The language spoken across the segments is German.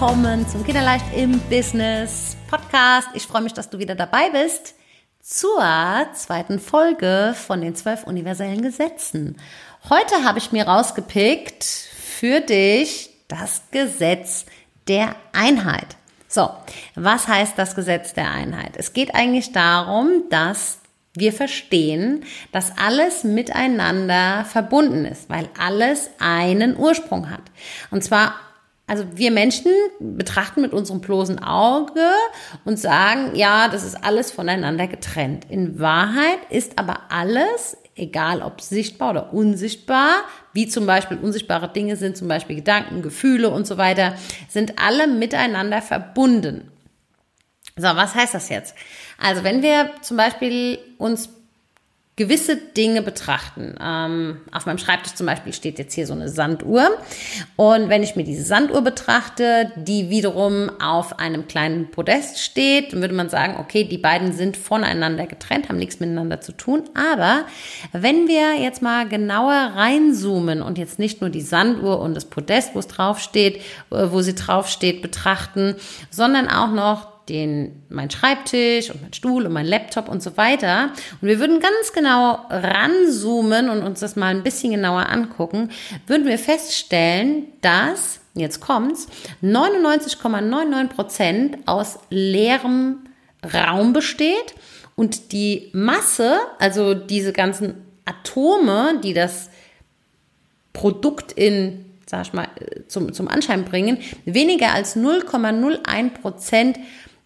willkommen zum Kinderleicht im Business Podcast. Ich freue mich, dass du wieder dabei bist zur zweiten Folge von den zwölf universellen Gesetzen. Heute habe ich mir rausgepickt für dich das Gesetz der Einheit. So, was heißt das Gesetz der Einheit? Es geht eigentlich darum, dass wir verstehen, dass alles miteinander verbunden ist, weil alles einen Ursprung hat. Und zwar also wir Menschen betrachten mit unserem bloßen Auge und sagen, ja, das ist alles voneinander getrennt. In Wahrheit ist aber alles, egal ob sichtbar oder unsichtbar, wie zum Beispiel unsichtbare Dinge sind, zum Beispiel Gedanken, Gefühle und so weiter, sind alle miteinander verbunden. So, was heißt das jetzt? Also wenn wir zum Beispiel uns gewisse Dinge betrachten. Ähm, auf meinem Schreibtisch zum Beispiel steht jetzt hier so eine Sanduhr. Und wenn ich mir diese Sanduhr betrachte, die wiederum auf einem kleinen Podest steht, dann würde man sagen, okay, die beiden sind voneinander getrennt, haben nichts miteinander zu tun. Aber wenn wir jetzt mal genauer reinzoomen und jetzt nicht nur die Sanduhr und das Podest, wo es draufsteht, äh, wo sie draufsteht, betrachten, sondern auch noch den, mein Schreibtisch und mein Stuhl und mein Laptop und so weiter. Und wir würden ganz genau ranzoomen und uns das mal ein bisschen genauer angucken, würden wir feststellen, dass, jetzt kommt's, 99,99 Prozent aus leerem Raum besteht und die Masse, also diese ganzen Atome, die das Produkt in sag ich mal, zum, zum Anschein bringen, weniger als 0,01 Prozent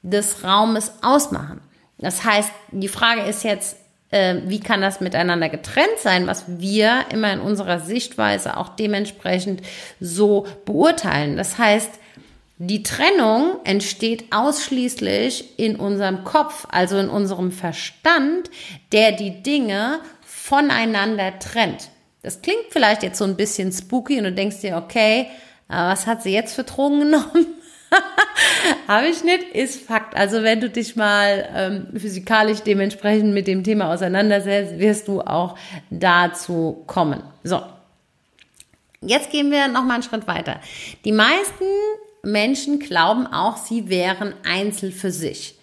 des Raumes ausmachen. Das heißt, die Frage ist jetzt, äh, wie kann das miteinander getrennt sein, was wir immer in unserer Sichtweise auch dementsprechend so beurteilen. Das heißt, die Trennung entsteht ausschließlich in unserem Kopf, also in unserem Verstand, der die Dinge voneinander trennt. Das klingt vielleicht jetzt so ein bisschen spooky und du denkst dir, okay, was hat sie jetzt für Drogen genommen? Habe ich nicht, ist Fakt. Also wenn du dich mal ähm, physikalisch dementsprechend mit dem Thema auseinandersetzt, wirst du auch dazu kommen. So, jetzt gehen wir noch mal einen Schritt weiter. Die meisten Menschen glauben auch, sie wären einzeln für sich.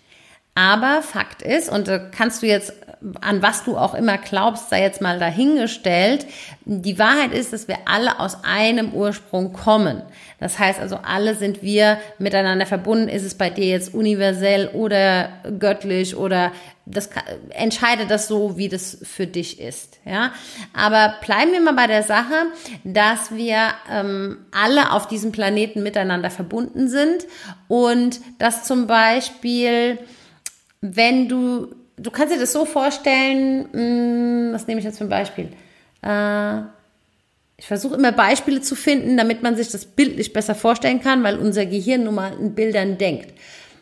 Aber Fakt ist, und da kannst du jetzt, an was du auch immer glaubst, sei jetzt mal dahingestellt, die Wahrheit ist, dass wir alle aus einem Ursprung kommen. Das heißt also, alle sind wir miteinander verbunden. Ist es bei dir jetzt universell oder göttlich oder das entscheide das so, wie das für dich ist. Ja, aber bleiben wir mal bei der Sache, dass wir ähm, alle auf diesem Planeten miteinander verbunden sind und dass zum Beispiel wenn du, du kannst dir das so vorstellen, mh, hm, was nehme ich jetzt für ein Beispiel? Äh, ich versuche immer Beispiele zu finden, damit man sich das bildlich besser vorstellen kann, weil unser Gehirn nun mal in Bildern denkt.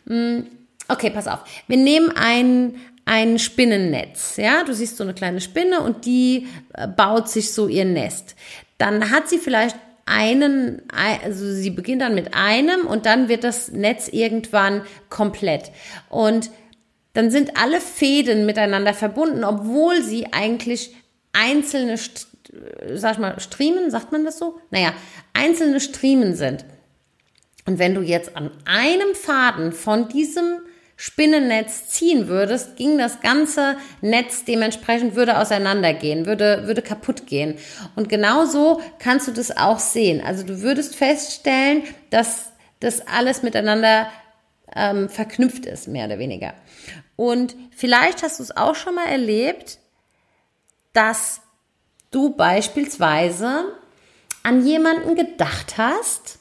Mh, hm, okay, pass auf. Wir nehmen ein, ein Spinnennetz. Ja, du siehst so eine kleine Spinne und die äh, baut sich so ihr Nest. Dann hat sie vielleicht einen, also sie beginnt dann mit einem und dann wird das Netz irgendwann komplett. Und dann sind alle Fäden miteinander verbunden, obwohl sie eigentlich einzelne, sag ich mal, Striemen, sagt man das so? Naja, einzelne Striemen sind. Und wenn du jetzt an einem Faden von diesem Spinnennetz ziehen würdest, ging das ganze Netz dementsprechend würde auseinandergehen, würde, würde kaputt gehen. Und genauso kannst du das auch sehen. Also du würdest feststellen, dass das alles miteinander ähm, verknüpft ist, mehr oder weniger. Und vielleicht hast du es auch schon mal erlebt, dass du beispielsweise an jemanden gedacht hast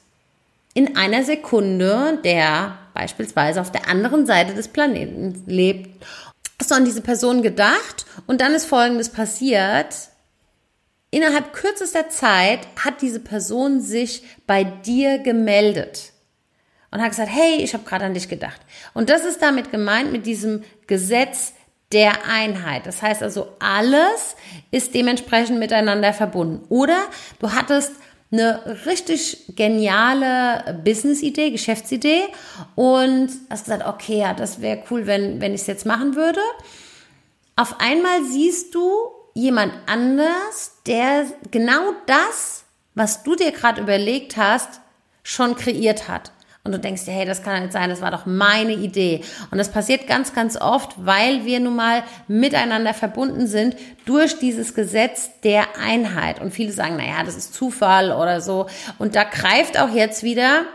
in einer Sekunde, der beispielsweise auf der anderen Seite des Planeten lebt. Hast du an diese Person gedacht und dann ist Folgendes passiert. Innerhalb kürzester Zeit hat diese Person sich bei dir gemeldet und hat gesagt, hey, ich habe gerade an dich gedacht. Und das ist damit gemeint mit diesem Gesetz der Einheit. Das heißt also, alles ist dementsprechend miteinander verbunden. Oder du hattest eine richtig geniale Business-Idee, Geschäftsidee und hast gesagt, okay, ja, das wäre cool, wenn, wenn ich es jetzt machen würde. Auf einmal siehst du jemand anders, der genau das, was du dir gerade überlegt hast, schon kreiert hat. Und du denkst dir, hey, das kann nicht sein, das war doch meine Idee. Und das passiert ganz, ganz oft, weil wir nun mal miteinander verbunden sind durch dieses Gesetz der Einheit. Und viele sagen, naja, das ist Zufall oder so. Und da greift auch jetzt wieder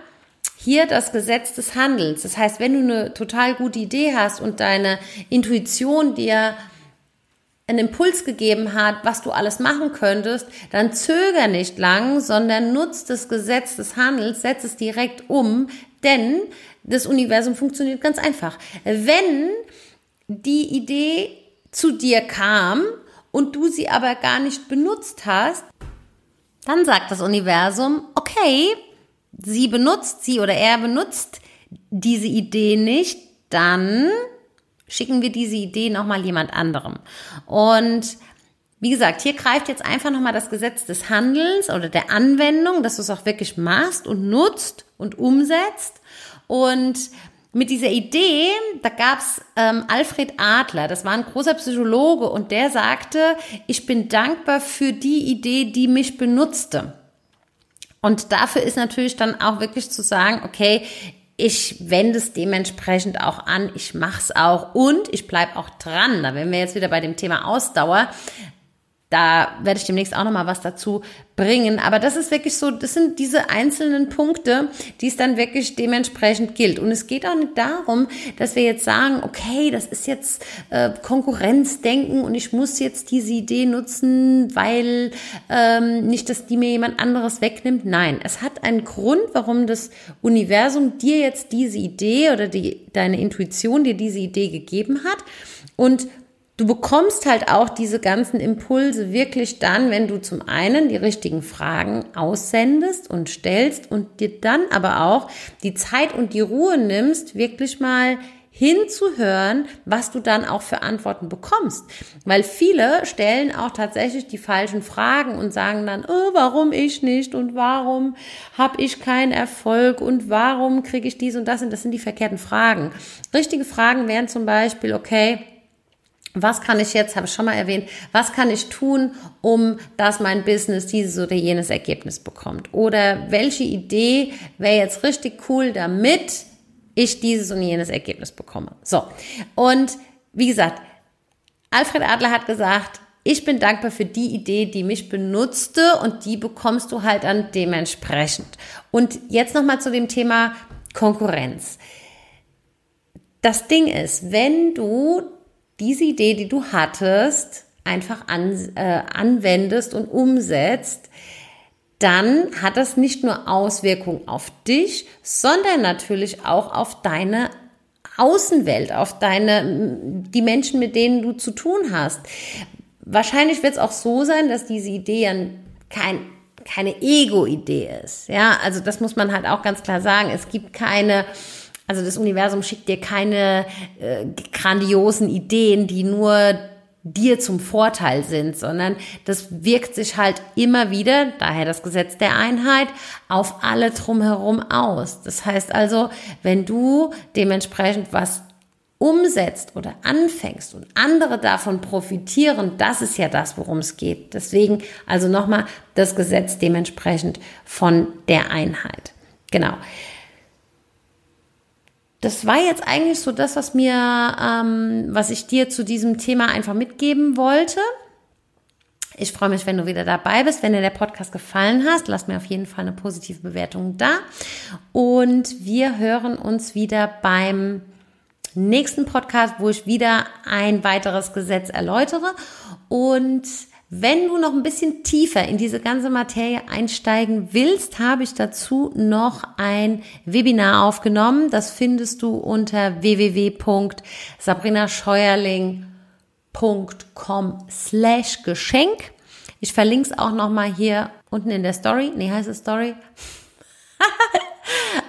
hier das Gesetz des Handels. Das heißt, wenn du eine total gute Idee hast und deine Intuition dir einen Impuls gegeben hat, was du alles machen könntest, dann zöger nicht lang, sondern nutzt das Gesetz des Handels, setz es direkt um, denn das Universum funktioniert ganz einfach. Wenn die Idee zu dir kam und du sie aber gar nicht benutzt hast, dann sagt das Universum, okay, sie benutzt, sie oder er benutzt diese Idee nicht, dann schicken wir diese Idee nochmal jemand anderem. Und wie gesagt, hier greift jetzt einfach nochmal das Gesetz des Handelns oder der Anwendung, dass du es auch wirklich machst und nutzt und umsetzt. Und mit dieser Idee, da gab's ähm, Alfred Adler, das war ein großer Psychologe und der sagte, ich bin dankbar für die Idee, die mich benutzte. Und dafür ist natürlich dann auch wirklich zu sagen, okay, ich wende es dementsprechend auch an, ich mache es auch und ich bleibe auch dran. Da wären wir jetzt wieder bei dem Thema Ausdauer. Da werde ich demnächst auch noch mal was dazu bringen. Aber das ist wirklich so, das sind diese einzelnen Punkte, die es dann wirklich dementsprechend gilt. Und es geht auch nicht darum, dass wir jetzt sagen, okay, das ist jetzt äh, Konkurrenzdenken und ich muss jetzt diese Idee nutzen, weil ähm, nicht, dass die mir jemand anderes wegnimmt. Nein, es hat einen Grund, warum das Universum dir jetzt diese Idee oder die, deine Intuition dir diese Idee gegeben hat. Und Du bekommst halt auch diese ganzen Impulse wirklich dann, wenn du zum einen die richtigen Fragen aussendest und stellst und dir dann aber auch die Zeit und die Ruhe nimmst, wirklich mal hinzuhören, was du dann auch für Antworten bekommst. Weil viele stellen auch tatsächlich die falschen Fragen und sagen dann, oh, warum ich nicht und warum habe ich keinen Erfolg und warum kriege ich dies und das und das sind die verkehrten Fragen. Richtige Fragen wären zum Beispiel, okay, was kann ich jetzt, habe ich schon mal erwähnt, was kann ich tun, um dass mein Business dieses oder jenes Ergebnis bekommt? Oder welche Idee wäre jetzt richtig cool, damit ich dieses und jenes Ergebnis bekomme? So. Und wie gesagt, Alfred Adler hat gesagt, ich bin dankbar für die Idee, die mich benutzte und die bekommst du halt dann dementsprechend. Und jetzt nochmal zu dem Thema Konkurrenz. Das Ding ist, wenn du diese Idee, die du hattest, einfach an, äh, anwendest und umsetzt, dann hat das nicht nur Auswirkungen auf dich, sondern natürlich auch auf deine Außenwelt, auf deine, die Menschen, mit denen du zu tun hast. Wahrscheinlich wird es auch so sein, dass diese Idee kein, keine Ego-Idee ist. Ja, also das muss man halt auch ganz klar sagen. Es gibt keine, also das Universum schickt dir keine äh, grandiosen Ideen, die nur dir zum Vorteil sind, sondern das wirkt sich halt immer wieder, daher das Gesetz der Einheit, auf alle drumherum aus. Das heißt also, wenn du dementsprechend was umsetzt oder anfängst und andere davon profitieren, das ist ja das, worum es geht. Deswegen also nochmal das Gesetz dementsprechend von der Einheit. Genau das war jetzt eigentlich so das, was mir, ähm, was ich dir zu diesem Thema einfach mitgeben wollte. Ich freue mich, wenn du wieder dabei bist. Wenn dir der Podcast gefallen hast, lass mir auf jeden Fall eine positive Bewertung da. Und wir hören uns wieder beim nächsten Podcast, wo ich wieder ein weiteres Gesetz erläutere. Und wenn du noch ein bisschen tiefer in diese ganze Materie einsteigen willst, habe ich dazu noch ein Webinar aufgenommen. Das findest du unter www.sabrinascheuerling.com slash Geschenk. Ich verlinke es auch nochmal hier unten in der Story. Nee, heißt es Story?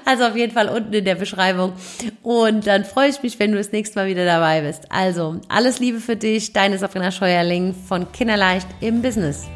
Also auf jeden Fall unten in der Beschreibung. Und dann freue ich mich, wenn du das nächste Mal wieder dabei bist. Also alles Liebe für dich, deine Sabrina Scheuerling von Kinderleicht im Business.